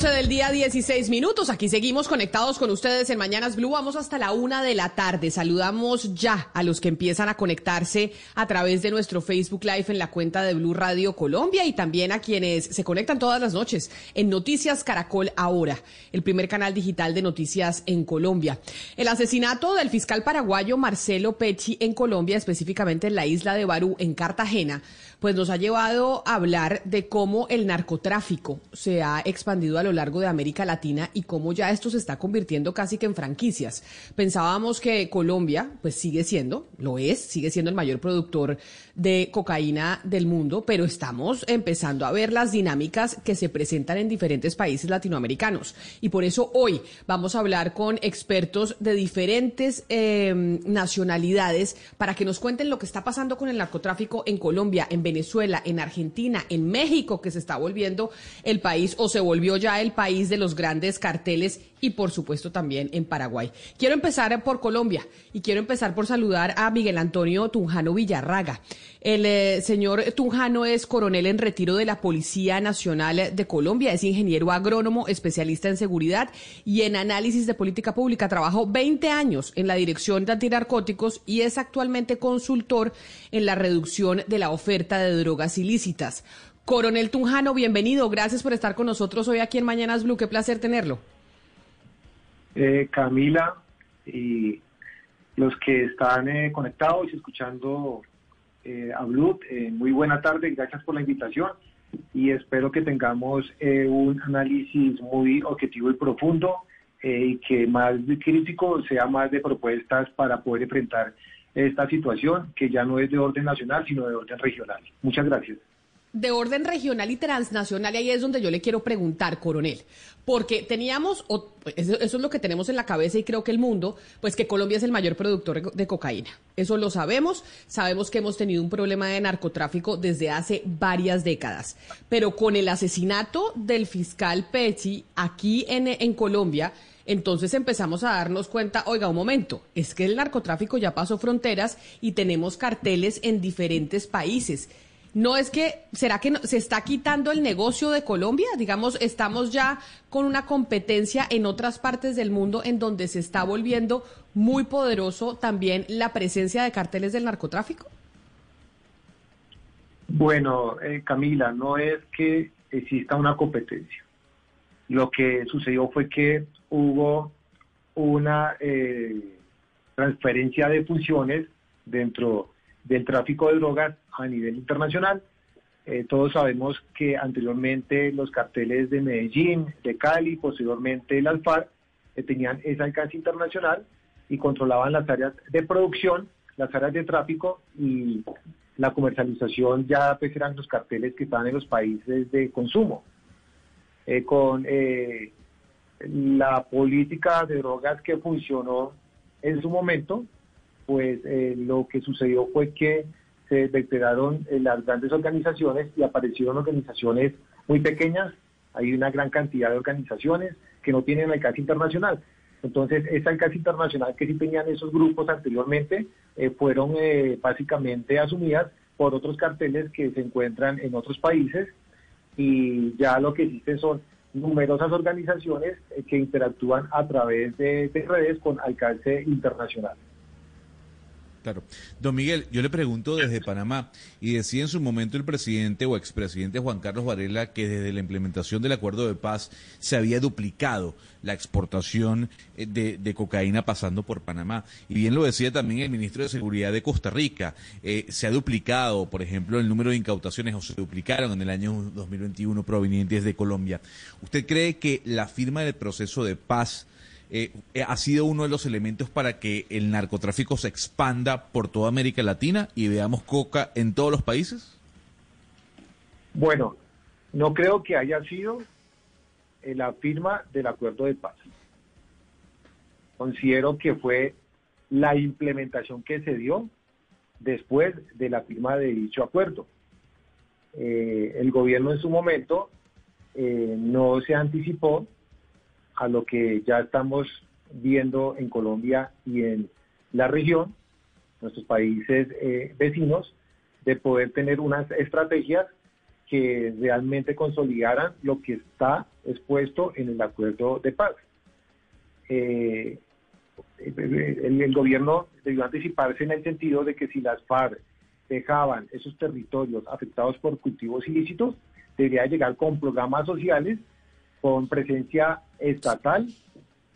12 del día, 16 minutos. Aquí seguimos conectados con ustedes en Mañanas Blue. Vamos hasta la una de la tarde. Saludamos ya a los que empiezan a conectarse a través de nuestro Facebook Live en la cuenta de Blue Radio Colombia y también a quienes se conectan todas las noches en Noticias Caracol Ahora, el primer canal digital de noticias en Colombia. El asesinato del fiscal paraguayo Marcelo Pecci en Colombia, específicamente en la isla de Barú, en Cartagena, pues nos ha llevado a hablar de cómo el narcotráfico se ha expandido a lo largo de América Latina y cómo ya esto se está convirtiendo casi que en franquicias. Pensábamos que Colombia, pues sigue siendo, lo es, sigue siendo el mayor productor de cocaína del mundo, pero estamos empezando a ver las dinámicas que se presentan en diferentes países latinoamericanos. Y por eso hoy vamos a hablar con expertos de diferentes eh, nacionalidades para que nos cuenten lo que está pasando con el narcotráfico en Colombia, en Venezuela, en Argentina, en México, que se está volviendo el país o se volvió ya el país de los grandes carteles y por supuesto también en Paraguay. Quiero empezar por Colombia y quiero empezar por saludar a Miguel Antonio Tunjano Villarraga. El eh, señor Tunjano es coronel en retiro de la Policía Nacional de Colombia, es ingeniero agrónomo, especialista en seguridad y en análisis de política pública. Trabajó 20 años en la Dirección de Antinarcóticos y es actualmente consultor en la reducción de la oferta de drogas ilícitas. Coronel Tunjano, bienvenido. Gracias por estar con nosotros hoy aquí en Mañanas Blue. Qué placer tenerlo. Eh, Camila y los que están eh, conectados y escuchando eh, eh, muy buena tarde, gracias por la invitación y espero que tengamos un análisis muy objetivo y profundo y que más crítico sea más de propuestas para poder enfrentar esta situación que ya no es de orden nacional, sino de orden regional. Muchas gracias de orden regional y transnacional, y ahí es donde yo le quiero preguntar, coronel, porque teníamos, eso, es lo que tenemos en la cabeza y creo que el mundo, pues que Colombia es el mayor productor de cocaína. Eso lo sabemos, sabemos que hemos tenido un problema de narcotráfico desde hace varias décadas, pero con el asesinato del fiscal Pezzi aquí en, en Colombia, entonces empezamos a darnos cuenta, oiga, un momento, es que el narcotráfico ya pasó fronteras y tenemos carteles en diferentes países no es que, ¿será que se está quitando el negocio de Colombia? Digamos, estamos ya con una competencia en otras partes del mundo en donde se está volviendo muy poderoso también la presencia de carteles del narcotráfico. Bueno, eh, Camila, no es que exista una competencia. Lo que sucedió fue que hubo una eh, transferencia de funciones dentro del tráfico de drogas a nivel internacional. Eh, todos sabemos que anteriormente los carteles de Medellín, de Cali, posteriormente el Alfar, eh, tenían ese alcance internacional y controlaban las áreas de producción, las áreas de tráfico y la comercialización ya pues eran los carteles que estaban en los países de consumo. Eh, con la política de drogas que funcionó en su momento, pues lo que sucedió fue que se detectaron las grandes organizaciones y aparecieron organizaciones muy pequeñas. Hay una gran cantidad de organizaciones que no tienen alcance internacional. Entonces, esa alcance internacional que sí tenían esos grupos anteriormente eh, fueron eh, básicamente asumidas por otros carteles que se encuentran en otros países y ya lo que existen son numerosas organizaciones eh, que interactúan a través de redes con alcance internacional. Claro. Don Miguel, yo le pregunto desde Panamá, y decía en su momento el presidente o expresidente Juan Carlos Varela que desde la implementación del acuerdo de paz se había duplicado la exportación eh, de, cocaína pasando por Panamá. Y bien lo decía también el ministro de Seguridad de Costa Rica, eh, se ha duplicado, por ejemplo, el número de incautaciones, o se duplicaron en el año 2021 provenientes de Colombia. ¿Usted cree que la firma del proceso de paz eh, eh, ha sido uno de los elementos para que el narcotráfico se expanda por toda América Latina y veamos coca en todos los países? Bueno, no creo que haya sido eh, la firma del acuerdo de paz. Considero que fue la implementación que se dio después de la firma de dicho acuerdo. El gobierno en su momento no se anticipó a lo que ya estamos viendo en Colombia y en la región, nuestros países eh, vecinos, de poder tener unas estrategias que realmente consolidaran lo que está expuesto en el acuerdo de paz. el, el, gobierno debió anticiparse en el sentido de que si las FARC dejaban esos territorios afectados por cultivos ilícitos, debería llegar con programas sociales, con presencia estatal,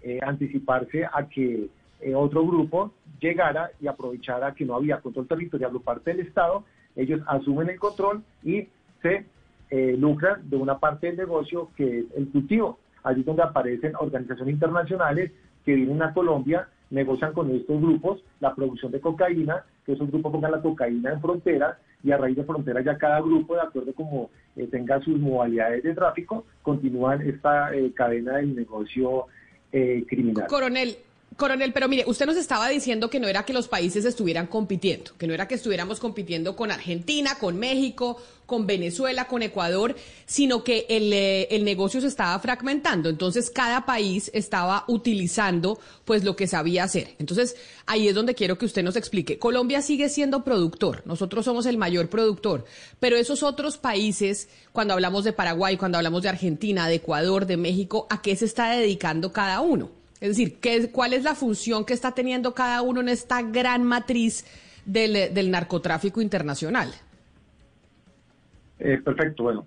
eh, anticiparse a que eh, otro grupo llegara y aprovechara que no había control territorial por parte del Estado, ellos asumen el control y se eh, lucran de una parte del negocio que es el cultivo. Allí donde aparecen organizaciones internacionales que vienen a Colombia, negocian con estos grupos la producción de cocaína, que esos grupos pongan la cocaína en fronteras y a raíz de fronteras ya cada grupo, de acuerdo como eh, tenga sus modalidades de tráfico, continúan esta eh, cadena del negocio eh, criminal. Coronel, Coronel, pero mire, usted nos estaba diciendo que no era que los países estuvieran compitiendo, que no era que estuviéramos compitiendo con Argentina, con México, con Venezuela, con Ecuador, sino que el, eh, el, negocio se estaba fragmentando. Entonces, cada país estaba utilizando pues lo que sabía hacer. Entonces, ahí es donde quiero que usted nos explique. Colombia sigue siendo productor, nosotros somos el mayor productor, pero esos otros países, cuando hablamos de Paraguay, cuando hablamos de Argentina, de Ecuador, de México, ¿a qué se está dedicando cada uno? Es decir, ¿qué, ¿cuál es la función que está teniendo cada uno en esta gran matriz del, narcotráfico internacional? Eh, perfecto, bueno,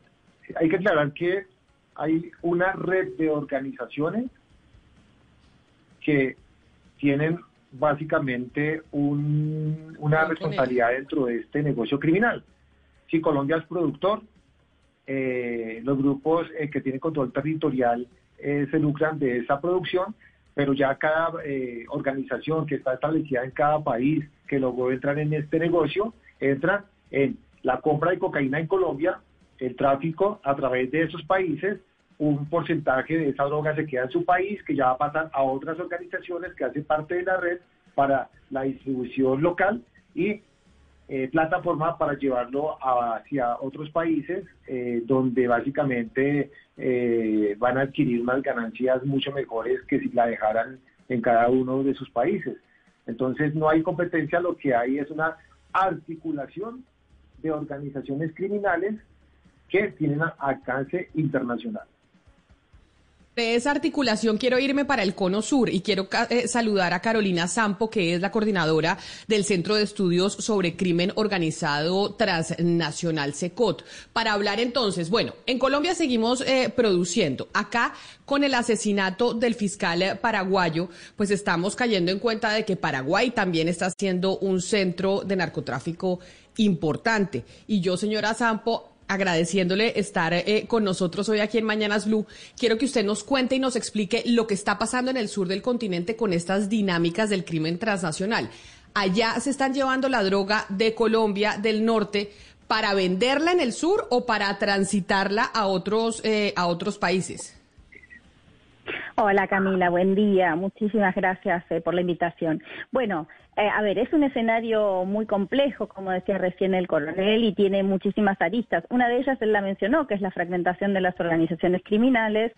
hay que aclarar que hay una red de organizaciones que tienen básicamente una responsabilidad dentro de este negocio criminal. Si Colombia es productor, eh, los grupos eh, que tienen control territorial se lucran de esa producción pero ya cada eh, organización que está establecida en cada país que logró entrar en este negocio, entra en la compra de cocaína en Colombia, el tráfico a través de esos países, un porcentaje de esa droga se queda en su país, que ya va a pasar a otras organizaciones que hacen parte de la red para la distribución local y eh, plataforma para llevarlo hacia otros países eh, donde básicamente eh, van a adquirir unas ganancias mucho mejores que si la dejaran en cada uno de sus países. Entonces no hay competencia, lo que hay es una articulación de organizaciones criminales que tienen alcance internacional de esa articulación quiero irme para el Cono Sur y quiero eh, saludar a Carolina Sampo, que es la coordinadora del Centro de Estudios sobre Crimen Organizado Transnacional SECOT, para hablar entonces, bueno, en Colombia seguimos eh, produciendo. Acá, con el asesinato del fiscal paraguayo, pues estamos cayendo en cuenta de que Paraguay también está siendo un centro de narcotráfico importante. Y yo, señora Sampo, agradeciéndole estar eh, con nosotros hoy aquí en Mañanas Blue. Quiero que usted nos cuente y nos explique lo que está pasando en el sur del continente con estas dinámicas del crimen transnacional. Allá se están llevando la droga de Colombia, del norte, para venderla en el sur o para transitarla a otros, eh, a otros países. Hola Camila, buen día. Muchísimas gracias eh, por la invitación. Bueno, eh, a ver, es un escenario muy complejo, como decía recién el coronel, y tiene muchísimas aristas. Una de ellas él la mencionó, que es la fragmentación de las organizaciones criminales,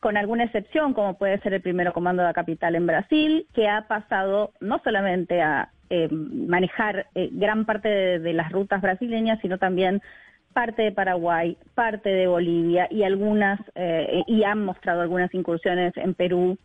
con alguna excepción, como puede ser el primero comando de la capital en Brasil, que ha pasado no solamente a eh, manejar gran parte de las rutas brasileñas, sino también parte de Paraguay, parte de Bolivia y algunas, eh, y han mostrado algunas incursiones en Perú.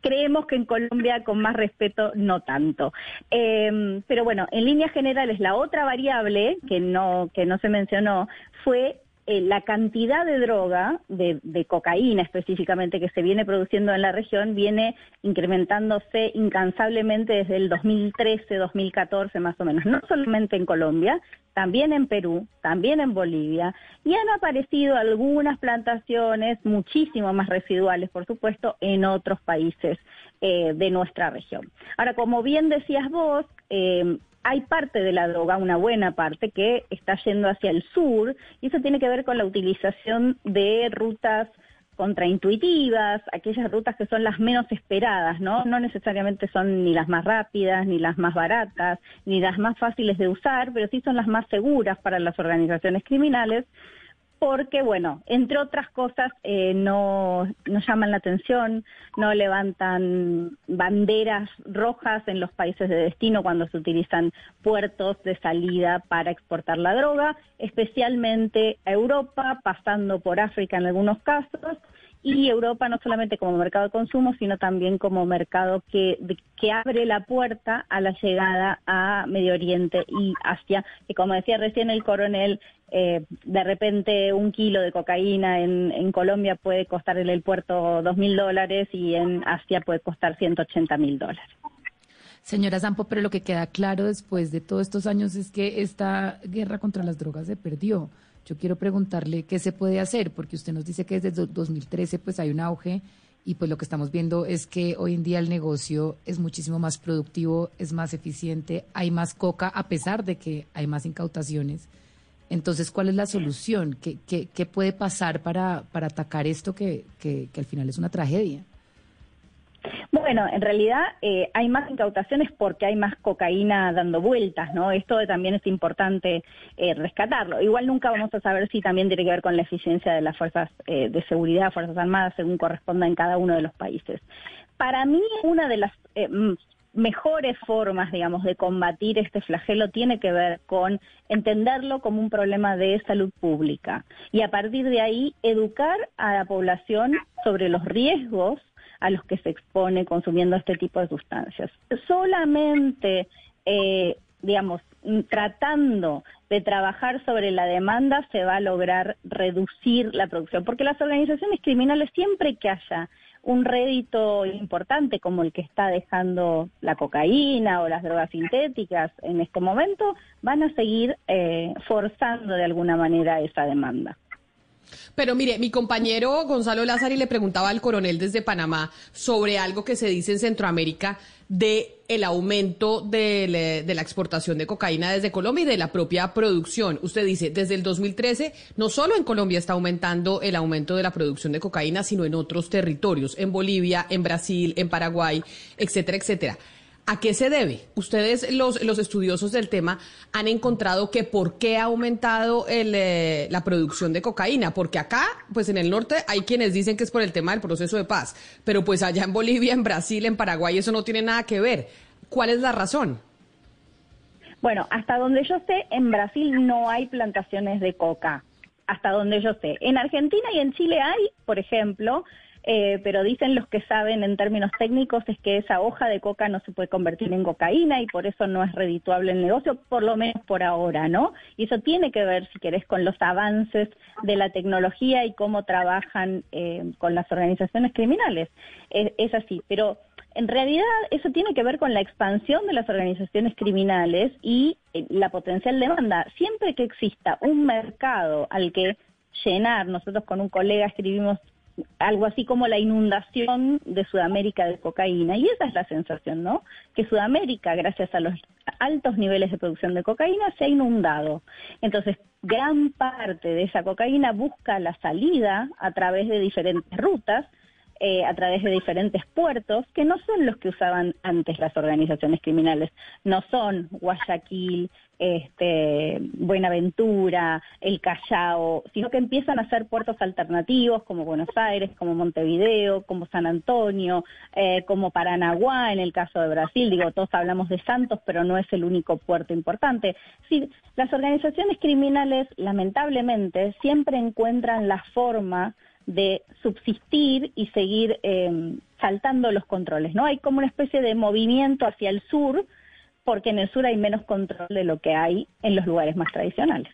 Creemos que en Colombia, con más respeto, no tanto. Em, pero bueno, en líneas generales, la otra variable que no, que no se mencionó fue eh, la cantidad de droga, de, cocaína específicamente, que se viene produciendo en la región, viene incrementándose incansablemente desde el 2013, 2014 más o menos, no solamente en Colombia, también en Perú, también en Bolivia, y han aparecido algunas plantaciones muchísimo más residuales, por supuesto, en otros países eh, de nuestra región. Ahora, como bien decías vos, eh, hay parte de la droga, una buena parte, que está yendo hacia el sur, y eso tiene que ver con la utilización de rutas contraintuitivas, aquellas rutas que son las menos esperadas, ¿no? No necesariamente son ni las más rápidas, ni las más baratas, ni las más fáciles de usar, pero sí son las más seguras para las organizaciones criminales porque, bueno, entre otras cosas, eh, no, no llaman la atención, no levantan banderas rojas en los países de destino cuando se utilizan puertos de salida para exportar la droga, especialmente a Europa, pasando por África en algunos casos, y Europa no solamente como mercado de consumo, sino también como mercado que, que abre la puerta a la llegada a Medio Oriente y Asia, que como decía recién el coronel, eh, de repente un kilo de cocaína en, Colombia puede costar en el puerto dos mil dólares y en Asia puede costar 180 mil dólares. Señora Zampo, pero lo que queda claro después de todos estos años es que esta guerra contra las drogas se perdió. Yo quiero preguntarle qué se puede hacer, porque usted nos dice que desde 2013 pues hay un auge y pues lo que estamos viendo es que hoy en día el negocio es muchísimo más productivo, es más eficiente, hay más coca a pesar de que hay más incautaciones. Entonces, ¿cuál es la solución? ¿Qué, qué, qué puede pasar para, para atacar esto que, que, que al final es una tragedia? Bueno, en realidad eh, hay más incautaciones porque hay más cocaína dando vueltas, ¿no? Esto también es importante eh, rescatarlo. Igual nunca vamos a saber si también tiene que ver con la eficiencia de las fuerzas eh, de seguridad, fuerzas armadas, según corresponda en cada uno de los países. Para mí, una de las mejores formas, digamos, de combatir este flagelo tiene que ver con entenderlo como un problema de salud pública y a partir de ahí educar a la población sobre los riesgos a los que se expone consumiendo este tipo de sustancias. Solamente, eh, digamos, tratando de trabajar sobre la demanda se va a lograr reducir la producción, porque las organizaciones criminales siempre que haya un rédito importante como el que está dejando la cocaína o las drogas sintéticas en este momento, van a seguir eh, forzando de alguna manera esa demanda. Pero mire, mi compañero Gonzalo Lázaro le preguntaba al coronel desde Panamá sobre algo que se dice en Centroamérica de el aumento de, de, la exportación de cocaína desde Colombia y de la propia producción. Usted dice, desde el 2013, no solo en Colombia está aumentando el aumento de la producción de cocaína, sino en otros territorios, en Bolivia, en Brasil, en Paraguay, etcétera, etcétera. ¿A qué se debe? Ustedes, los, los estudiosos del tema, han encontrado que por qué ha aumentado eh, la producción de cocaína. Porque acá, pues en el norte, hay quienes dicen que es por el tema del proceso de paz. Pero pues allá en Bolivia, en Brasil, en Paraguay, eso no tiene nada que ver. ¿Cuál es la razón? Bueno, hasta donde yo sé, en Brasil no hay plantaciones de coca. Hasta donde yo sé. En Argentina y en Chile hay, por ejemplo, eh, pero dicen los que saben en términos técnicos es que esa hoja de coca no se puede convertir en cocaína y por eso no es redituable el negocio, por lo menos por ahora, ¿no? Y eso tiene que ver, si querés, con los avances de la tecnología y cómo trabajan eh, con las organizaciones criminales. Es, así, pero en realidad eso tiene que ver con la expansión de las organizaciones criminales y eh, la potencial demanda. Siempre que exista un mercado al que llenar, nosotros con un colega escribimos algo así como la inundación de Sudamérica de cocaína. Y esa es la sensación, ¿no? Que Sudamérica, gracias a los altos niveles de producción de cocaína, se ha inundado. Entonces, gran parte de esa cocaína busca la salida a través de diferentes rutas, eh, a través de diferentes puertos, que no son los que usaban antes las organizaciones criminales. No son Guayaquil, este, Buenaventura, el Callao, sino que empiezan a ser puertos alternativos como Buenos Aires, como Montevideo, como San Antonio, eh, como Paranaguá en el caso de Brasil. Digo, todos hablamos de Santos, pero no es el único puerto importante. Sí, las organizaciones criminales, lamentablemente, siempre encuentran la forma de subsistir y seguir eh, saltando los controles, ¿no? Hay como una especie de movimiento hacia el sur, porque en el sur hay menos control de lo que hay en los lugares más tradicionales.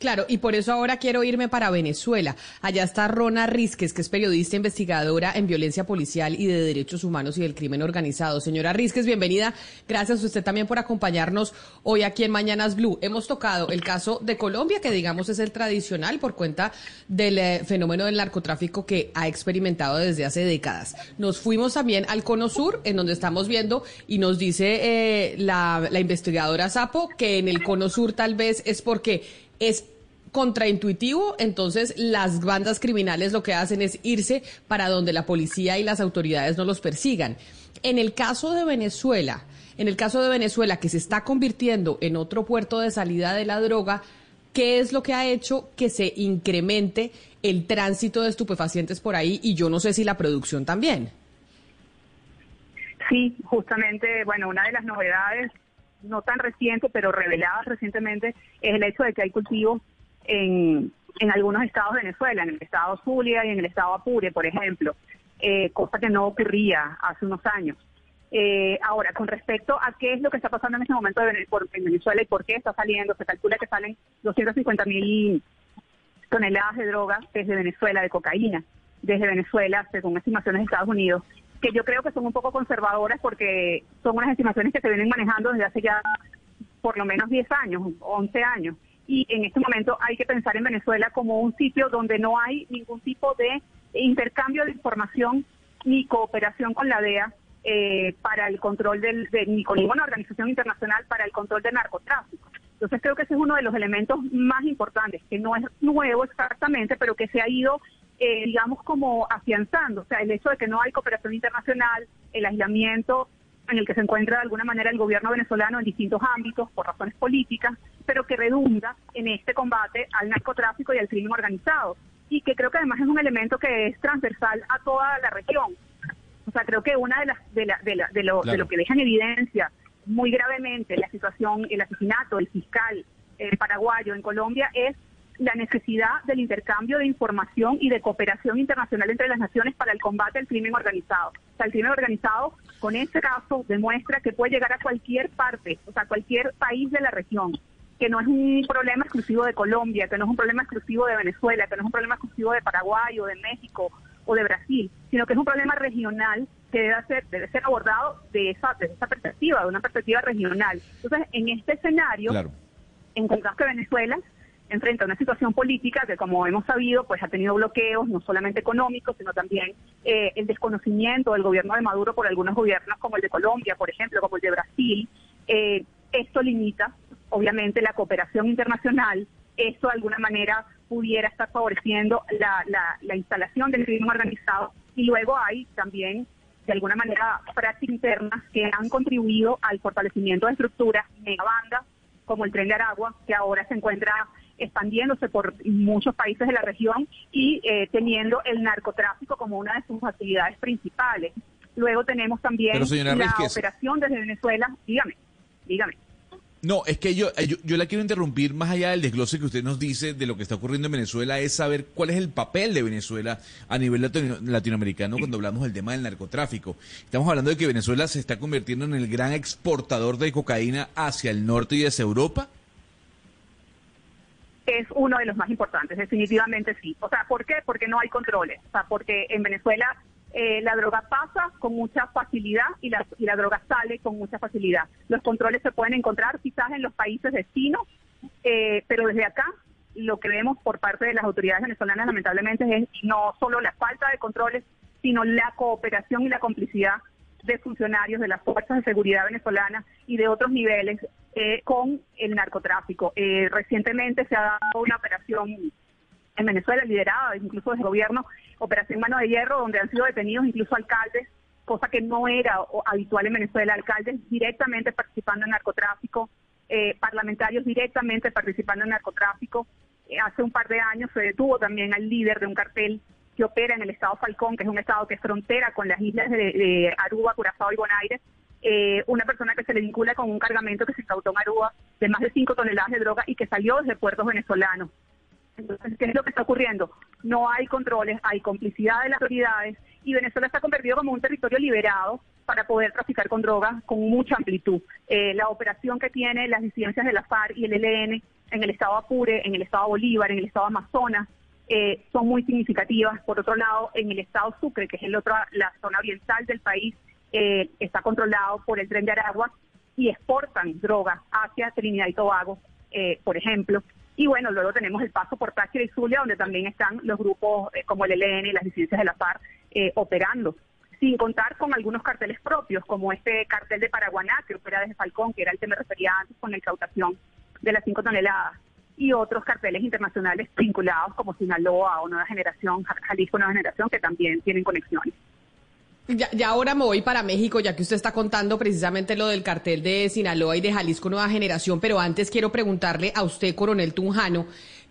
Claro, y por eso ahora quiero irme para Venezuela. Allá está Rona Rizquez, que es periodista investigadora en violencia policial y de derechos humanos y del crimen organizado. Señora Rizquez, bienvenida. Gracias a usted también por acompañarnos hoy aquí en Mañanas Blue. Hemos tocado el caso de Colombia, que digamos es el tradicional por cuenta del eh, fenómeno del narcotráfico que ha experimentado desde hace décadas. Nos fuimos también al Cono Sur, en donde estamos viendo, y nos dice eh, la, la investigadora Sapo que en el Cono Sur tal vez es porque es contraintuitivo, entonces las bandas criminales lo que hacen es irse para donde la policía y las autoridades no los persigan. En el caso de Venezuela, en el caso de Venezuela, que se está convirtiendo en otro puerto de salida de la droga, ¿qué es lo que ha hecho que se incremente el tránsito de estupefacientes por ahí? Y yo no sé si la producción también. Sí, justamente, bueno, una de las novedades, no tan reciente, pero reveladas recientemente, es el hecho de que hay cultivos en, en algunos estados de Venezuela, en el estado Zulia y en el estado Apure, por ejemplo, eh, cosa que no ocurría hace unos años. Eh, ahora, con respecto a qué es lo que está pasando en este momento en Venezuela y por qué está saliendo, se calcula que salen 250 mil toneladas de droga desde Venezuela, de cocaína, desde Venezuela, según estimaciones de Estados Unidos, que yo creo que son un poco conservadoras porque son unas estimaciones que se vienen manejando desde hace ya por lo menos 10 años, 11 años. Y en este momento hay que pensar en Venezuela como un sitio donde no hay ningún tipo de intercambio de información ni cooperación con la DEA eh, para el control del, de, ni con ninguna organización internacional para el control del narcotráfico. Entonces creo que ese es uno de los elementos más importantes, que no es nuevo exactamente, pero que se ha ido, eh, digamos, como afianzando. O sea, el hecho de que no hay cooperación internacional, el aislamiento en el que se encuentra de alguna manera el gobierno venezolano en distintos ámbitos por razones políticas, pero que redunda en este combate al narcotráfico y al crimen organizado. Y que creo que además es un elemento que es transversal a toda la región. O sea, creo que una de las de, la, de, la, de, lo, de lo que deja en evidencia muy gravemente la situación, el asesinato del fiscal eh, paraguayo en Colombia es la necesidad del intercambio de información y de cooperación internacional entre las naciones para el combate al crimen organizado. O sea, el crimen organizado con este caso demuestra que puede llegar a cualquier parte, o sea, cualquier país de la región, que no es un problema exclusivo de Colombia, que no es un problema exclusivo de Venezuela, que no es un problema exclusivo de Paraguay o de México o de Brasil, sino que es un problema regional que debe ser, debe ser abordado de esa, de esa perspectiva, de una perspectiva regional. Entonces, en este escenario, en encontramos que Venezuela enfrenta una situación política que, como hemos sabido, pues ha tenido bloqueos, no solamente económicos, sino también eh, el desconocimiento del gobierno de Maduro por algunos gobiernos, como el de Colombia, por ejemplo, como el de Brasil. Eh, esto limita, obviamente, la cooperación internacional. Esto, de alguna manera, pudiera estar favoreciendo la, la, instalación del crimen organizado. Y luego hay también, de alguna manera, prácticas internas que han contribuido al fortalecimiento de estructuras megabandas, como el tren de Aragua, que ahora se encuentra expandiéndose por muchos países de la región y eh, teniendo el narcotráfico como una de sus actividades principales. Luego tenemos también la operación desde Venezuela. Dígame, dígame. No, es que eh, yo, yo, la quiero interrumpir más allá del desglose que usted nos dice de lo que está ocurriendo en Venezuela, es saber cuál es el papel de Venezuela a nivel latinoamericano cuando hablamos del tema del narcotráfico. Estamos hablando de que Venezuela se está convirtiendo en el gran exportador de cocaína hacia el norte y hacia Europa. Es uno de los más importantes, definitivamente sí. O sea, ¿por qué? Porque no hay controles. O sea, porque en Venezuela eh, la droga pasa con mucha facilidad y la, y la droga sale con mucha facilidad. Los controles se pueden encontrar quizás en los países vecinos, eh, pero desde acá lo que vemos por parte de las autoridades venezolanas lamentablemente es no solo la falta de controles, sino la cooperación y la complicidad de funcionarios de las fuerzas de seguridad venezolanas y de otros niveles eh, con el narcotráfico. recientemente se ha dado una operación en Venezuela liderada incluso desde el gobierno Operación Mano de Hierro, donde han sido detenidos incluso alcaldes, cosa que no era habitual en Venezuela, alcaldes directamente participando en narcotráfico, eh, parlamentarios directamente participando en narcotráfico. Eh, hace un par de años se detuvo también al líder de un cartel que opera en el estado Falcón, que es un estado que es frontera con las islas de, Aruba, Curazao y Bonaire, eh, una persona que se le vincula con un cargamento que se incautó en Aruba de más de 5 toneladas de droga y que salió desde puertos venezolanos. Entonces, ¿qué es lo que está ocurriendo? No hay controles, hay complicidad de las autoridades y Venezuela está convertido como un territorio liberado para poder traficar con drogas con mucha amplitud. Eh, la operación que tiene las disidencias de la FARC y el ELN en el estado Apure, en el estado Bolívar, en el estado Amazonas, eh, son muy significativas. Por otro lado, en el estado Sucre, que es el otro, la zona oriental del país, eh, está controlado por el tren de Aragua y exportan drogas hacia Trinidad y Tobago, por ejemplo. Y bueno, luego tenemos el paso por Táchira y Zulia, donde también están los grupos eh, como el ELN y las disidencias de la FARC eh, operando, sin contar con algunos carteles propios, como este cartel de Paraguaná, que opera desde Falcón, que era el que me refería antes con la incautación de las cinco toneladas. Y otros carteles internacionales vinculados como Sinaloa o Nueva Generación, Jalisco Nueva Generación, que también tienen conexiones. Ya, ya, ahora me voy para México, ya que usted está contando precisamente lo del cartel de Sinaloa y de Jalisco Nueva Generación, pero antes quiero preguntarle a usted, coronel Tunjano,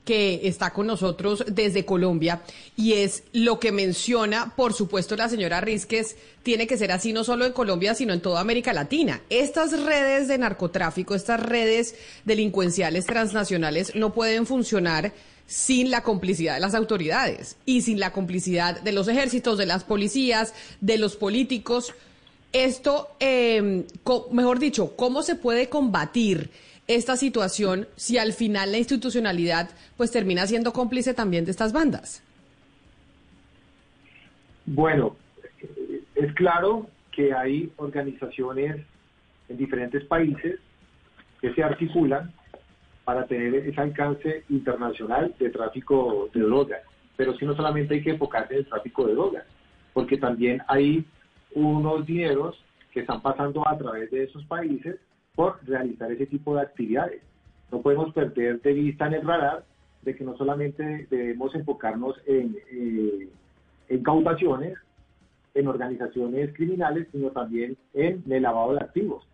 que está con nosotros desde Colombia, y es lo que menciona, por supuesto, la señora Rizquez, tiene que ser así no solo en Colombia, sino en toda América Latina. Estas redes de narcotráfico, estas redes delincuenciales transnacionales no pueden funcionar sin la complicidad de las autoridades y sin la complicidad de los ejércitos, de las policías, de los políticos. Esto, eh, mejor dicho, ¿cómo se puede combatir esta situación si al final la institucionalidad pues termina siendo cómplice también de estas bandas? Bueno, es claro que hay organizaciones en diferentes países que se articulan para tener ese alcance internacional de tráfico de drogas. Pero si no solamente hay que enfocarse en el tráfico de drogas, porque también hay unos dineros que están pasando a través de esos países por realizar ese tipo de actividades. No podemos perder de vista en el radar de que no solamente debemos enfocarnos en, eh, en en organizaciones criminales, sino también en el lavado de activos.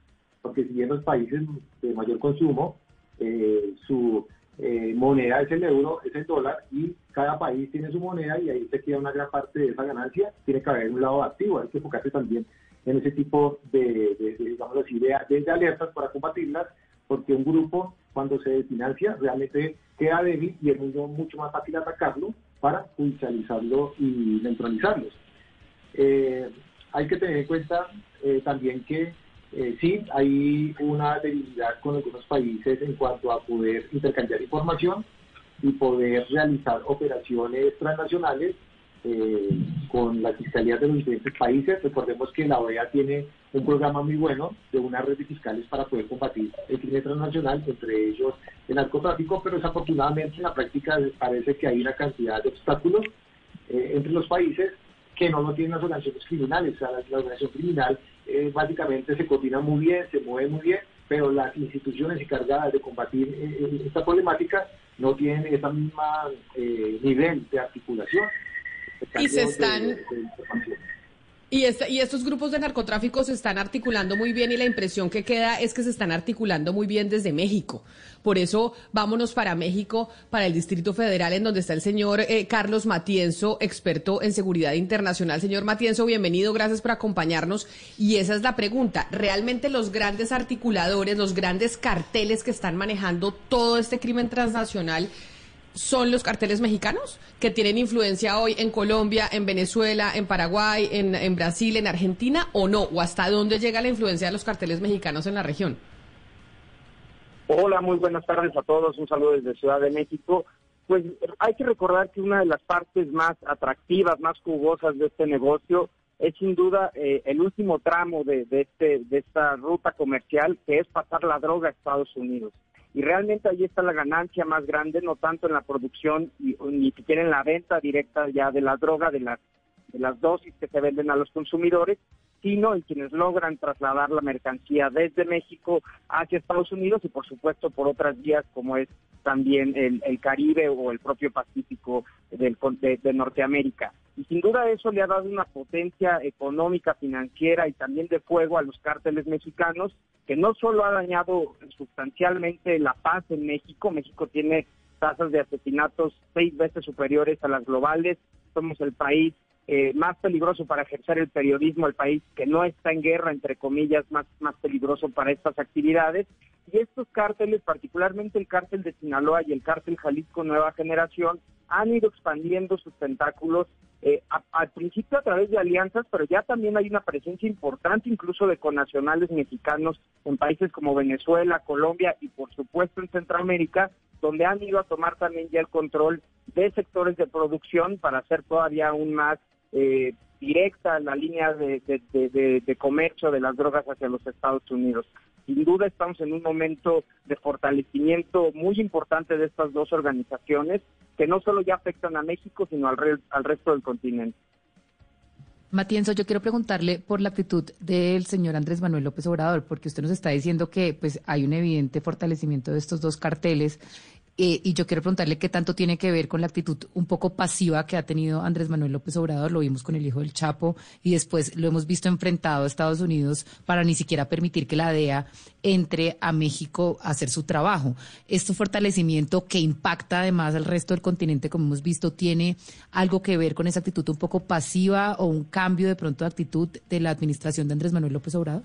Porque si en los países de mayor consumo eh, su eh, moneda es el euro, es el dólar, y cada país tiene su moneda y ahí se queda una gran parte de esa ganancia, tiene que haber un lado activo, hay que enfocarse también en ese tipo de, digamos así, de, alertas para combatirlas, porque un grupo cuando se financia realmente queda débil y es mucho, más fácil atacarlo para judicializarlo y neutralizarlos. Eh, hay que tener en cuenta también que eh, sí, hay una debilidad con algunos países en cuanto a poder intercambiar información y poder realizar operaciones transnacionales eh, con las fiscalías de los diferentes países. Recordemos que la OEA tiene un programa muy bueno de una red de fiscales para poder combatir el crimen transnacional, entre ellos el narcotráfico, pero desafortunadamente en la práctica parece que hay una cantidad de obstáculos eh, entre los países que no lo tienen las organizaciones criminales. La organización criminal eh, básicamente se coordina muy bien, se mueve muy bien, pero las instituciones encargadas de combatir eh, eh, esta problemática no tienen ese mismo nivel de articulación. Y se están... Y, y estos grupos de narcotráfico se están articulando muy bien y la impresión que queda es que se están articulando muy bien desde México. Por eso vámonos para México, para el Distrito Federal, en donde está el señor eh, Carlos Matienzo, experto en seguridad internacional. Señor Matienzo, bienvenido, gracias por acompañarnos. Y esa es la pregunta. ¿Realmente los grandes articuladores, los grandes carteles que están manejando todo este crimen transnacional son los carteles mexicanos que tienen influencia hoy en Colombia, en Venezuela, en Paraguay, en, Brasil, en Argentina o no? ¿O hasta dónde llega la influencia de los carteles mexicanos en la región? Hola, muy buenas tardes a todos. Un saludo desde Ciudad de México. Pues hay que recordar que una de las partes más atractivas, más jugosas de este negocio es sin duda eh, el último tramo de, de, este, de esta ruta comercial, que es pasar la droga a Estados Unidos y realmente ahí está la ganancia más grande, no tanto en la producción y, ni siquiera en la venta directa ya de la droga, de las, de las dosis que se venden a los consumidores, sino en quienes logran trasladar la mercancía desde México hacia Estados Unidos y por supuesto por otras vías como es también el, Caribe o el propio Pacífico del, de Norteamérica. Y sin duda eso le ha dado una potencia económica, financiera y también de fuego a los cárteles mexicanos, que no solo ha dañado sustancialmente la paz en México, México tiene tasas de asesinatos seis veces superiores a las globales, somos el país eh, más peligroso para ejercer el periodismo, el país que no está en guerra, entre comillas, más, más peligroso para estas actividades. Y estos cárteles, particularmente el cártel de Sinaloa y el cártel Jalisco Nueva Generación, han ido expandiendo sus tentáculos eh, al principio a través de alianzas, pero ya también hay una presencia importante incluso de connacionales mexicanos en países como Venezuela, Colombia y por supuesto en Centroamérica, donde han ido a tomar también ya el control de sectores de producción para hacer todavía aún más eh, directa la línea de, de, comercio de las drogas hacia los Estados Unidos. Sin duda estamos en un momento de fortalecimiento muy importante de estas dos organizaciones que no solo ya afectan a México, sino al, al resto del continente. Matienzo, yo quiero preguntarle por la actitud del señor Andrés Manuel López Obrador, porque usted nos está diciendo que pues hay un evidente fortalecimiento de estos dos carteles Eh, y yo quiero preguntarle qué tanto tiene que ver con la actitud un poco pasiva que ha tenido Andrés Manuel López Obrador. Lo vimos con el hijo del Chapo y después lo hemos visto enfrentado a Estados Unidos para ni siquiera permitir que la DEA entre a México a hacer su trabajo. Este fortalecimiento que impacta además al resto del continente, como hemos visto, tiene algo que ver con esa actitud un poco pasiva o un cambio de pronto de actitud de la administración de Andrés Manuel López Obrador.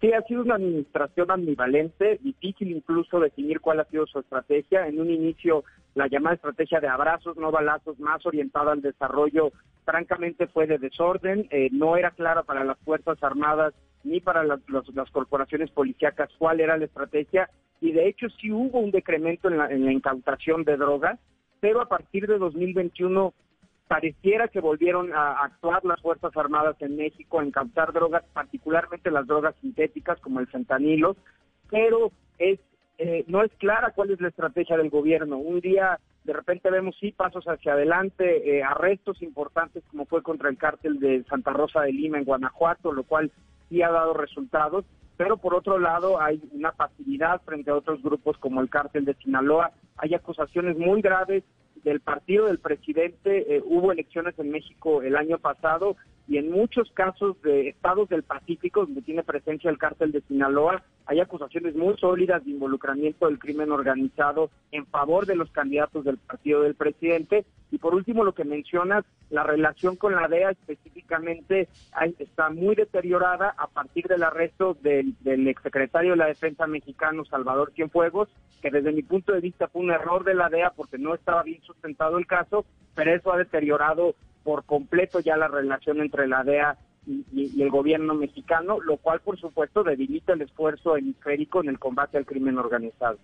Sí, ha sido una administración ambivalente, difícil incluso definir cuál ha sido su estrategia. En un inicio, la llamada estrategia de abrazos, no balazos, más orientada al desarrollo, francamente fue de desorden, eh, no era clara para las Fuerzas Armadas ni para las, corporaciones policíacas cuál era la estrategia, y de hecho sí hubo un decremento en la, en la incautación de drogas, pero a partir de 2021 pareciera que volvieron a actuar las Fuerzas Armadas en México, a incautar drogas, particularmente las drogas sintéticas como el fentanilo, pero es eh, no es clara cuál es la estrategia del gobierno. Un día de repente vemos sí pasos hacia adelante, eh, arrestos importantes como fue contra el cártel de Santa Rosa de Lima en Guanajuato, lo cual sí ha dado resultados, pero por otro lado hay una pasividad frente a otros grupos como el cártel de Sinaloa, hay acusaciones muy graves del partido del presidente. Eh, hubo elecciones en México el año pasado y en muchos casos de estados del Pacífico, donde tiene presencia el cártel de Sinaloa, hay acusaciones muy sólidas de involucramiento del crimen organizado en favor de los candidatos del partido del presidente. Y por último, lo que mencionas, la relación con la DEA específicamente está muy deteriorada a partir del arresto del, del exsecretario de la Defensa mexicano, Salvador Cienfuegos, que desde mi punto de vista fue un error de la DEA porque no estaba bien sustentado el caso, pero eso ha deteriorado por completo ya la relación entre la DEA y, el gobierno mexicano, lo cual por supuesto debilita el esfuerzo hemisférico en el combate al crimen organizado.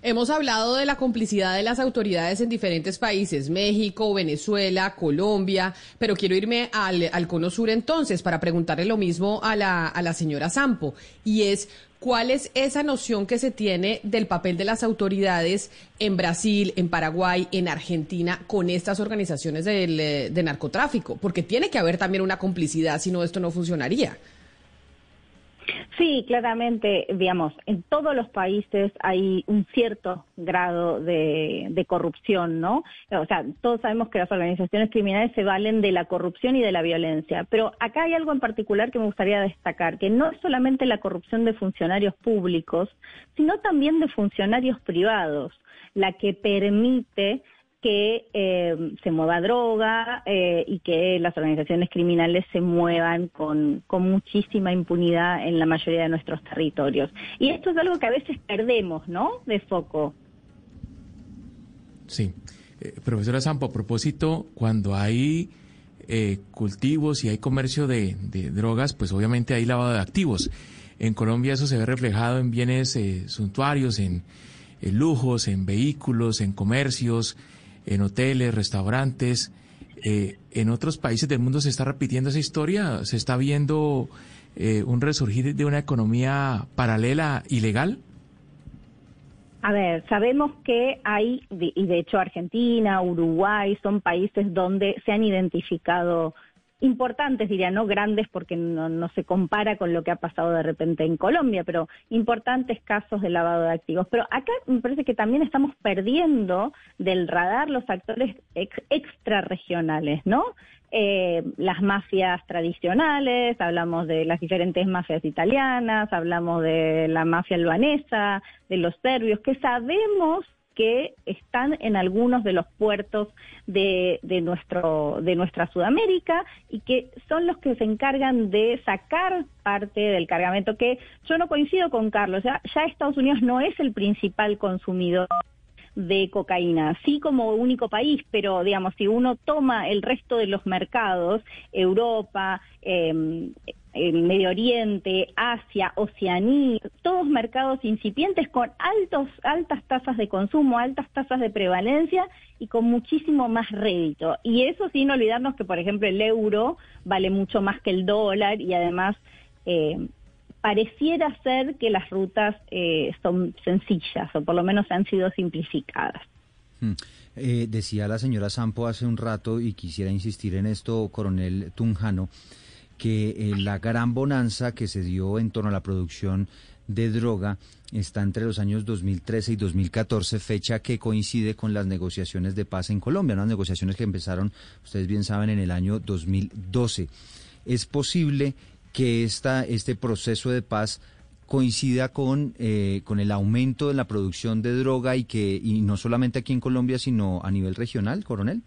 Hemos hablado de la complicidad de las autoridades en diferentes países, México, Venezuela, Colombia, pero quiero irme al, al Cono Sur entonces para preguntarle lo mismo a la, a la señora Sampo, y es ¿Cuál es esa noción que se tiene del papel de las autoridades en Brasil, en Paraguay, en Argentina con estas organizaciones eh, de narcotráfico? Porque tiene que haber también una complicidad, si no esto no funcionaría. Sí, claramente, digamos, en todos los países hay un cierto grado de, corrupción, ¿no? O sea, todos sabemos que las organizaciones criminales se valen de la corrupción y de la violencia, pero acá hay algo en particular que me gustaría destacar, que no es solamente la corrupción de funcionarios públicos, sino también de funcionarios privados, la que permite que eh, se mueva droga eh, y que las organizaciones criminales se muevan con, con muchísima impunidad en la mayoría de nuestros territorios. Y esto es algo que a veces perdemos, ¿no? De foco. Sí. Eh, profesora Sampo, a propósito, cuando hay cultivos y hay comercio de, de, drogas, pues obviamente hay lavado de activos. En Colombia eso se ve reflejado en bienes suntuarios, en lujos, en vehículos, en comercios, en hoteles, restaurantes. Eh, en otros países del mundo se está repitiendo esa historia, se está viendo eh, un resurgir de una economía paralela ilegal. A ver, sabemos que hay, y de hecho Argentina, Uruguay son países donde se han identificado importantes, diría, no grandes porque no, se compara con lo que ha pasado de repente en Colombia, pero importantes casos de lavado de activos. Pero acá me parece que también estamos perdiendo del radar los actores extrarregionales, ¿no? Eh, las mafias tradicionales, hablamos de las diferentes mafias italianas, hablamos de la mafia albanesa, de los serbios, que sabemos que están en algunos de los puertos de, nuestro, de nuestra Sudamérica y que son los que se encargan de sacar parte del cargamento, que yo no coincido con Carlos, ya, ya Estados Unidos no es el principal consumidor de cocaína, sí como único país, pero digamos, si uno toma el resto de los mercados, Europa, eh, Medio Oriente, Asia, Oceanía, todos mercados incipientes con altos, altas tasas de consumo, altas tasas de prevalencia y con muchísimo más rédito. Y eso sin olvidarnos que, por ejemplo, el euro vale mucho más que el dólar y además eh, pareciera ser que las rutas eh, son sencillas o por lo menos han sido simplificadas. Hmm. Eh, decía la señora Sampo hace un rato y quisiera insistir en esto, coronel Tunjano, que eh, la gran bonanza que se dio en torno a la producción de droga está entre los años 2013 y 2014, fecha que coincide con las negociaciones de paz en Colombia, unas negociaciones que empezaron, ustedes bien saben, en el año 2012. ¿Es posible que esta, este proceso de paz coincida con, eh, con el aumento de la producción de droga y que y no solamente aquí en Colombia, sino a nivel regional, coronel?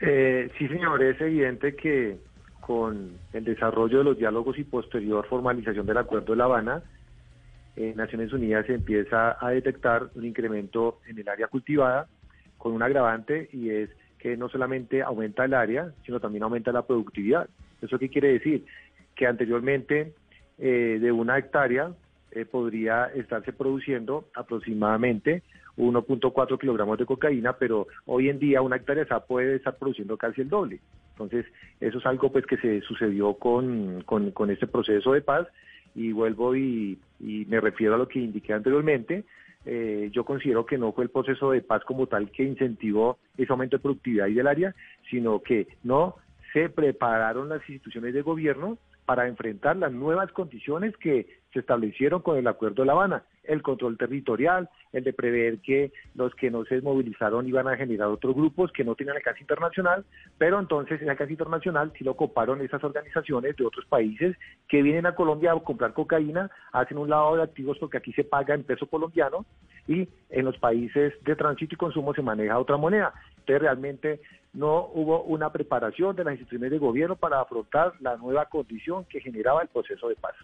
Eh, sí, señor, es evidente que con el desarrollo de los diálogos y posterior formalización del Acuerdo de La Habana, en Naciones Unidas se empieza a detectar un incremento en el área cultivada con un agravante y es que no solamente aumenta el área, sino también aumenta la productividad. ¿Eso qué quiere decir? Que anteriormente eh, de una hectárea eh, podría estarse produciendo aproximadamente 1.4 kilogramos de cocaína, pero hoy en día una hectárea puede estar produciendo casi el doble. Entonces, eso es algo pues que se sucedió con, con, este proceso de paz y vuelvo y, me refiero a lo que indiqué anteriormente. Eh, yo considero que no fue el proceso de paz como tal que incentivó ese aumento de productividad y del área, sino que no se prepararon las instituciones de gobierno para enfrentar las nuevas condiciones que se establecieron con el Acuerdo de La Habana, el control territorial, el de prever que los que no se movilizaron iban a generar otros grupos que no tenían alcance internacional, pero entonces en alcance internacional sí lo ocuparon esas organizaciones de otros países que vienen a Colombia a comprar cocaína, hacen un lado de activos porque aquí se paga en peso colombiano y en los países de tránsito y consumo se maneja otra moneda. Entonces realmente no hubo una preparación de las instituciones de gobierno para afrontar la nueva condición que generaba el proceso de paz.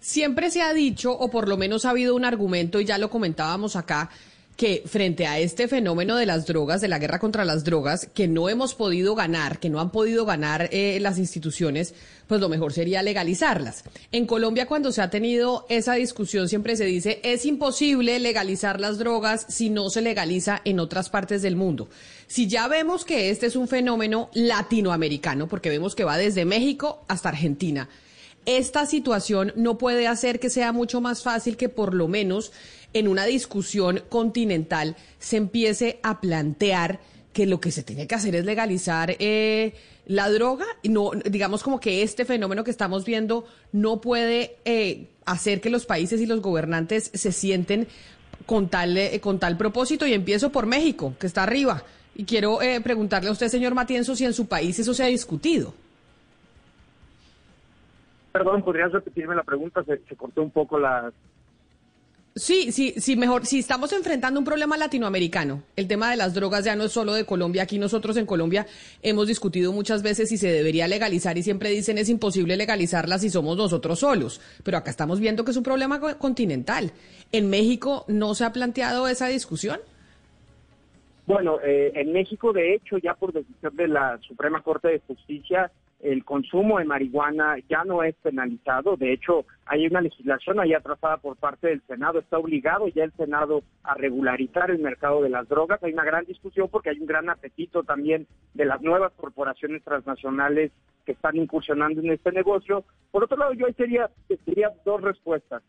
Siempre se ha dicho, o por lo menos ha habido un argumento, y ya lo comentábamos acá, que frente a este fenómeno de las drogas, de la guerra contra las drogas, que no hemos podido ganar, que no han podido ganar eh, las instituciones, pues lo mejor sería legalizarlas. En Colombia, cuando se ha tenido esa discusión, siempre se dice, es imposible legalizar las drogas si no se legaliza en otras partes del mundo. Si ya vemos que este es un fenómeno latinoamericano, porque vemos que va desde México hasta Argentina, esta situación no puede hacer que sea mucho más fácil que por lo menos en una discusión continental se empiece a plantear que lo que se tiene que hacer es legalizar eh, la droga, no, digamos como que este fenómeno que estamos viendo no puede eh, hacer que los países y los gobernantes se sienten con tal, eh, con tal propósito. Y empiezo por México, que está arriba. Y quiero preguntarle a usted, señor Matienzo, si en su país eso se ha discutido. Perdón, ¿podrías repetirme la pregunta? Se, se cortó un poco la, Sí, sí, sí, mejor. Si estamos enfrentando un problema latinoamericano, el tema de las drogas ya no es solo de Colombia. Aquí nosotros en Colombia hemos discutido muchas veces si se debería legalizar y siempre dicen es imposible legalizarla si somos nosotros solos. Pero acá estamos viendo que es un problema continental. ¿En México no se ha planteado esa discusión? Bueno, eh, en México, de hecho, ya por decisión de la Suprema Corte de Justicia, el consumo de marihuana ya no es penalizado. De hecho, hay una legislación ahí atrasada por parte del Senado. Está obligado ya el Senado a regularizar el mercado de las drogas. Hay una gran discusión porque hay un gran apetito también de las nuevas corporaciones transnacionales que están incursionando en este negocio. Por otro lado, yo ahí sería, sería dos respuestas.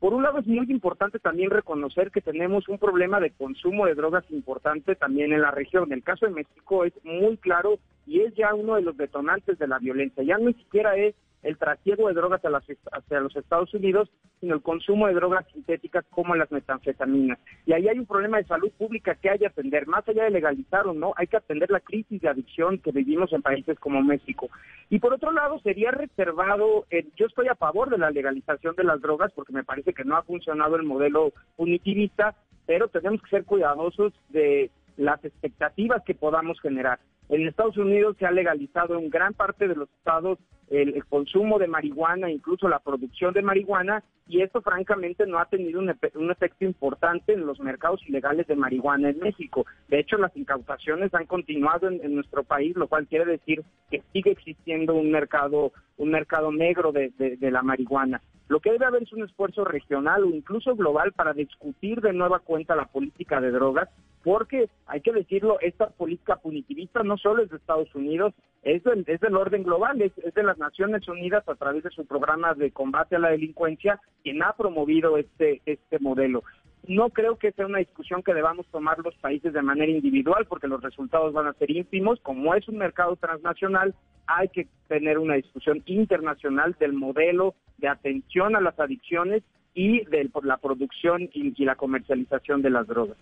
Por un lado es muy importante también reconocer que tenemos un problema de consumo de drogas importante también en la región. El caso de México es muy claro y es ya uno de los detonantes de la violencia. Ya ni siquiera es el trasiego de drogas hacia los Estados Unidos, sino el consumo de drogas sintéticas como las metanfetaminas. Y ahí hay un problema de salud pública que hay que atender, más allá de legalizar o no, hay que atender la crisis de adicción que vivimos en países como México. Y por otro lado, sería reservado, yo estoy a favor de la legalización de las drogas porque me parece que no ha funcionado el modelo punitivista, pero tenemos que ser cuidadosos de las expectativas que podamos generar. En Estados Unidos se ha legalizado en gran parte de los estados el, consumo de marihuana, incluso la producción de marihuana, y esto francamente no ha tenido un, efecto importante en los mercados ilegales de marihuana en México. De hecho, las incautaciones han continuado en, nuestro país, lo cual quiere decir que sigue existiendo un mercado, un mercado negro de la marihuana. Lo que debe haber es un esfuerzo regional o incluso global para discutir de nueva cuenta la política de drogas porque hay que decirlo, esta política punitivista no solo es de Estados Unidos, es del, es del orden global, es, de las Naciones Unidas a través de su programa de combate a la delincuencia quien ha promovido este, este modelo. No creo que sea una discusión que debamos tomar los países de manera individual porque los resultados van a ser ínfimos. Como es un mercado transnacional, hay que tener una discusión internacional del modelo de atención a las adicciones y de la producción y, la comercialización de las drogas.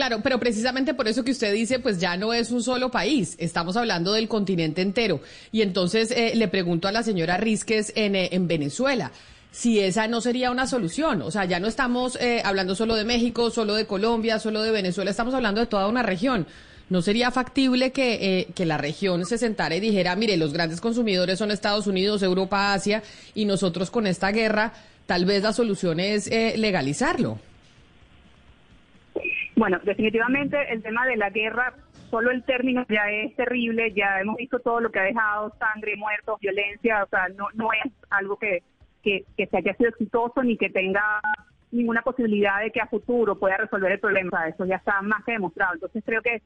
Claro, pero precisamente por eso que usted dice, pues ya no es un solo país, estamos hablando del continente entero. Y entonces eh, le pregunto a la señora Rizquez en, eh, en Venezuela si esa no sería una solución. O sea, ya no estamos eh, hablando solo de México, solo de Colombia, solo de Venezuela, estamos hablando de toda una región. ¿No sería factible que, que la región se sentara y dijera, mire, los grandes consumidores son Estados Unidos, Europa, Asia, y nosotros con esta guerra, tal vez la solución es legalizarlo? Bueno, definitivamente el tema de la guerra, solo el término ya es terrible, ya hemos visto todo lo que ha dejado, sangre, muertos, violencia, o sea, no, es algo que, que, se haya sido exitoso ni que tenga ninguna posibilidad de que a futuro pueda resolver el problema. eso ya está más que demostrado. Entonces creo que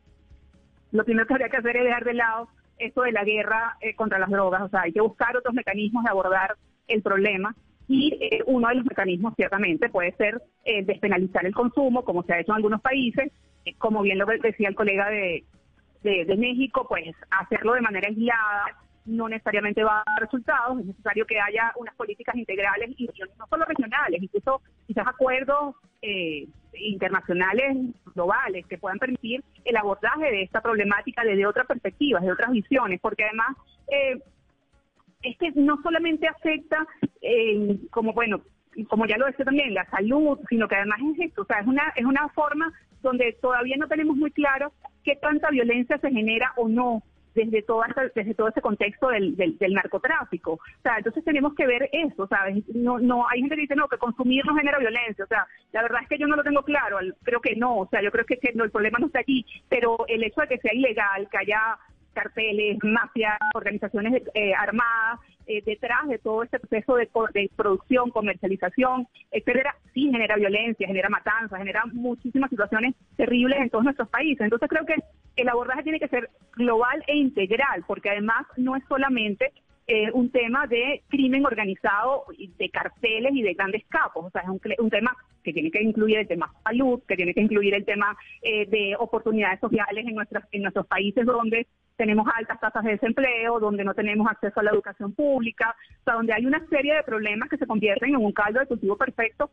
lo primero que habría que hacer es dejar de lado esto de la guerra eh, contra las drogas. O sea, hay que buscar otros mecanismos de abordar el problema y eh, uno de los mecanismos ciertamente puede ser eh, despenalizar el consumo, como se ha hecho en algunos países, eh, como bien lo decía el colega de, de, México, pues hacerlo de manera aislada no necesariamente va a dar resultados, es necesario que haya unas políticas integrales y no solo regionales, incluso quizás acuerdos internacionales globales que puedan permitir el abordaje de esta problemática desde otras perspectivas, de otras visiones, porque además eh, es que no solamente afecta, eh, como bueno, como ya lo decía también, la salud, sino que además es esto, o sea, es una, es una forma donde todavía no tenemos muy claro qué tanta violencia se genera o no desde todo, desde todo ese contexto del, del, narcotráfico. O sea, entonces tenemos que ver eso, ¿sabes? No, no, hay gente que dice, no, que consumir no genera violencia. O sea, la verdad es que yo no lo tengo claro, creo que no, o sea, yo creo que, que el problema no está allí, pero el hecho de que sea ilegal, que haya carteles, mafias, organizaciones eh, armadas, eh, detrás de todo este proceso de, producción, comercialización, etcétera, sí genera violencia, genera matanzas, genera muchísimas situaciones terribles en todos nuestros países. Entonces creo que el abordaje tiene que ser global e integral, porque además no es solamente eh, un tema de crimen organizado, de carteles y de grandes capos. O sea, es un, un tema que tiene que incluir el tema salud, que tiene que incluir el tema de oportunidades sociales en, nuestras, en nuestros países donde tenemos altas tasas de desempleo, donde no tenemos acceso a la educación pública, o sea, donde hay una serie de problemas que se convierten en un caldo de cultivo perfecto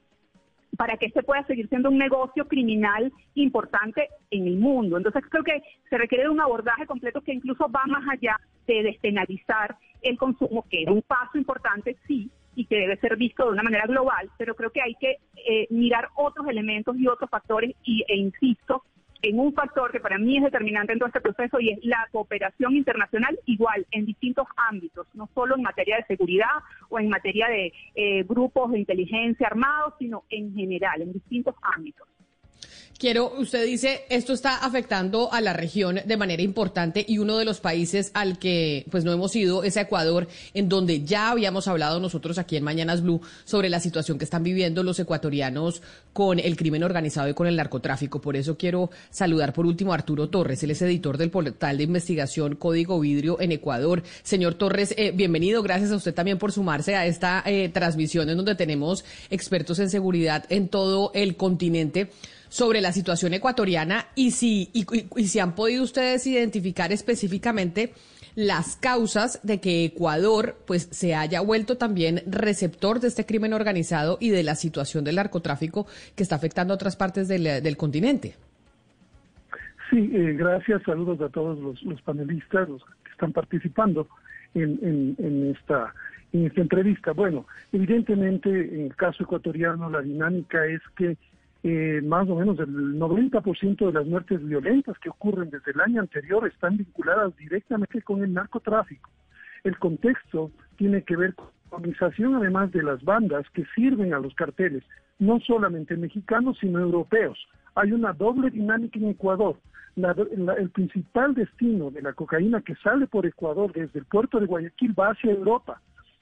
para que este pueda seguir siendo un negocio criminal importante en el mundo. Entonces creo que se requiere de un abordaje completo que incluso va más allá de despenalizar el consumo, que es un paso importante, sí, y que debe ser visto de una manera global, pero creo que hay que eh, mirar otros elementos y otros factores y, e insisto, en un factor que para mí es determinante en todo este proceso y es la cooperación internacional igual en distintos ámbitos, no solo en materia de seguridad o en materia de eh, grupos de inteligencia armados, sino en general, en distintos ámbitos. Quiero, usted dice, esto está afectando a la región de manera importante y uno de los países al que pues no hemos ido es Ecuador, en donde ya habíamos hablado nosotros aquí en Mañanas Blue sobre la situación que están viviendo los ecuatorianos con el crimen organizado y con el narcotráfico. Por eso quiero saludar por último a Arturo Torres, él es editor del portal de investigación Código Vidrio en Ecuador. Señor Torres, eh, bienvenido, gracias a usted también por sumarse a esta eh, transmisión en donde tenemos expertos en seguridad en todo el continente sobre la situación ecuatoriana y si, y, si han podido ustedes identificar específicamente las causas de que Ecuador pues se haya vuelto también receptor de este crimen organizado y de la situación del narcotráfico que está afectando a otras partes del, continente. Sí, eh, gracias, saludos a todos los, panelistas, los que están participando en, en, esta, en esta entrevista. Bueno, evidentemente en el caso ecuatoriano la dinámica es que eh, más o menos el 90% de las muertes violentas que ocurren desde el año anterior están vinculadas directamente con el narcotráfico. El contexto tiene que ver con la organización además de las bandas que sirven a los carteles, no solamente mexicanos, sino europeos. Hay una doble dinámica en Ecuador. el principal destino de la cocaína que sale por Ecuador desde el puerto de Guayaquil va hacia Europa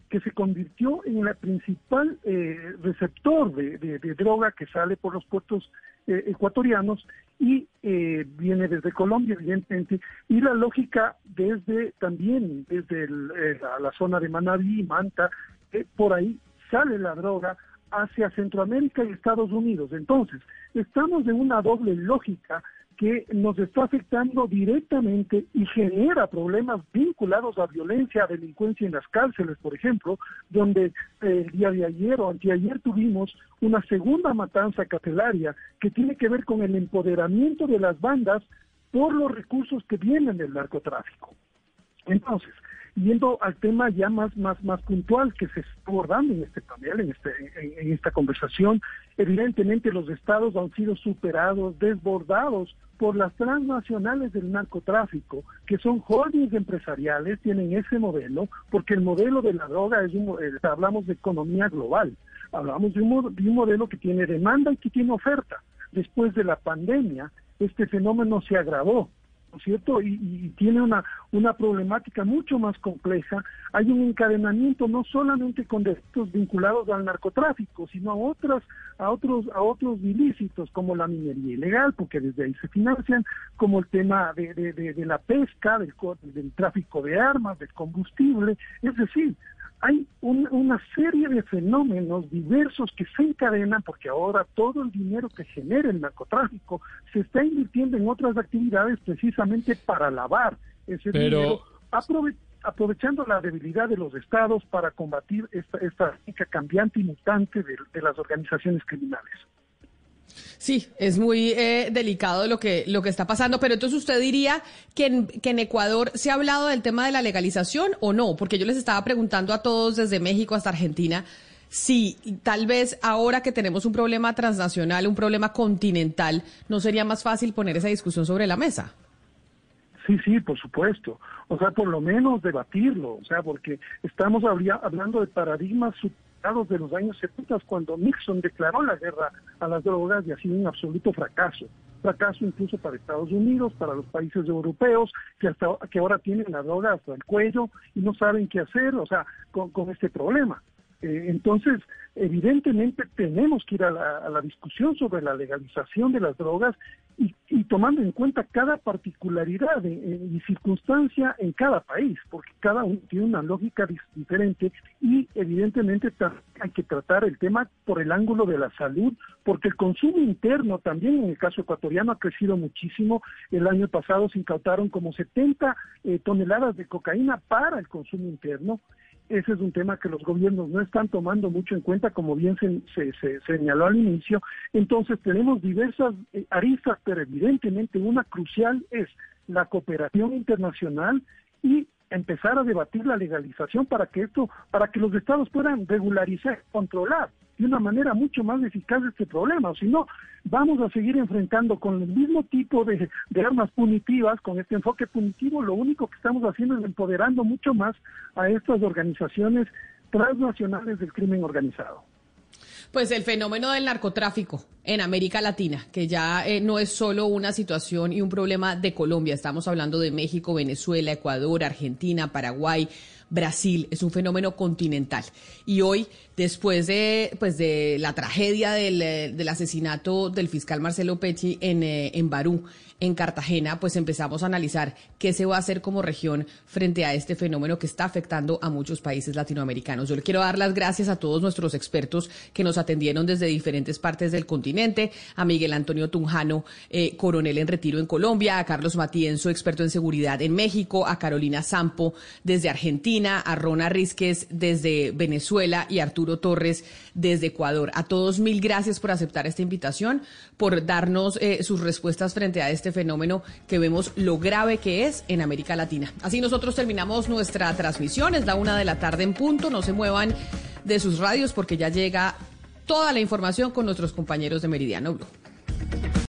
que se convirtió en la principal eh, receptor de, droga que sale por los puertos eh, ecuatorianos y eh, viene desde Colombia, evidentemente, y la lógica desde también desde la, zona de Manabí, Manta, por ahí sale la droga hacia Centroamérica y Estados Unidos. Entonces, estamos en una doble lógica que nos está afectando directamente y genera problemas vinculados a violencia, a delincuencia en las cárceles, por ejemplo, donde eh, el día de ayer o anteayer tuvimos una segunda matanza carcelaria que tiene que ver con el empoderamiento de las bandas por los recursos que vienen del narcotráfico. Entonces, yendo al tema ya más, más, más puntual que se está abordando en este panel, en, este, en, esta conversación, evidentemente los estados han sido superados, desbordados por las transnacionales del narcotráfico, que son holdings empresariales, tienen ese modelo, porque el modelo de la droga es un, eh, hablamos de economía global, hablamos de un, de un modelo que tiene demanda y que tiene oferta. Después de la pandemia, este fenómeno se agravó ¿no es cierto? Y, tiene una, una problemática mucho más compleja. Hay un encadenamiento no solamente con delitos vinculados al narcotráfico, sino a otras, a otros, a otros ilícitos como la minería ilegal, porque desde ahí se financian, como el tema de, de, de la pesca, del, del tráfico de armas, del combustible, es decir, hay una serie de fenómenos diversos que se encadenan porque ahora todo el dinero que genera el narcotráfico se está invirtiendo en otras actividades precisamente para lavar ese dinero, aprovechando la debilidad de los estados para combatir esta, esta cambiante y mutante de las organizaciones criminales. Sí, es muy eh, delicado lo que, lo que está pasando, pero entonces usted diría que en, que en Ecuador se ha hablado del tema de la legalización o no, porque yo les estaba preguntando a todos desde México hasta Argentina si tal vez ahora que tenemos un problema transnacional, un problema continental, ¿no sería más fácil poner esa discusión sobre la mesa? Sí, sí, por supuesto. O sea, por lo menos debatirlo, o sea, porque estamos hablando de paradigmas de los años 70 cuando Nixon declaró la guerra a las drogas y ha sido un absoluto fracaso. Fracaso incluso para Estados Unidos, para los países europeos, que hasta que ahora tienen la droga hasta el cuello y no saben qué hacer, o sea, con, con este problema. Eh, entonces, evidentemente tenemos que ir a la, discusión sobre la legalización de las drogas y, tomando en cuenta cada particularidad y circunstancia en cada país, porque cada uno tiene una lógica diferente y evidentemente hay que tratar el tema por el ángulo de la salud, porque el consumo interno también en el caso ecuatoriano ha crecido muchísimo. El año pasado se incautaron como 70 eh, toneladas de cocaína para el consumo interno ese es un tema que los gobiernos no están tomando mucho en cuenta, como bien se, se, señaló al inicio. Entonces tenemos diversas eh, aristas, pero evidentemente una crucial es la cooperación internacional y empezar a debatir la legalización para que esto, para que los estados puedan regularizar, controlar de una manera mucho más eficaz este problema, si no, vamos a seguir enfrentando con el mismo tipo de, armas punitivas, con este enfoque punitivo, lo único que estamos haciendo es empoderando mucho más a estas organizaciones transnacionales del crimen organizado. Pues el fenómeno del narcotráfico en América Latina, que ya eh, no es solo una situación y un problema de Colombia, estamos hablando de México, Venezuela, Ecuador, Argentina, Paraguay, Brasil, es un fenómeno continental. Y hoy, después de, pues de la tragedia del, eh, del asesinato del fiscal Marcelo Pecci en, eh, en Barú, en Cartagena, pues empezamos a analizar qué se va a hacer como región frente a este fenómeno que está afectando a muchos países latinoamericanos. Yo le quiero dar las gracias a todos nuestros expertos que nos atendieron desde diferentes partes del continente, a Miguel Antonio Tunjano, eh, coronel en retiro en Colombia, a Carlos Matienzo, experto en seguridad en México, a Carolina Sampo desde Argentina, a Rona Rizquez desde Venezuela y Torres desde Ecuador. A todos mil gracias por aceptar esta invitación, por darnos eh, sus respuestas frente a este fenómeno que vemos lo grave que es en América Latina. Así nosotros terminamos nuestra transmisión, es la una de la tarde en punto, no se muevan de sus radios porque ya llega toda la información con nuestros compañeros de Meridiano Blue.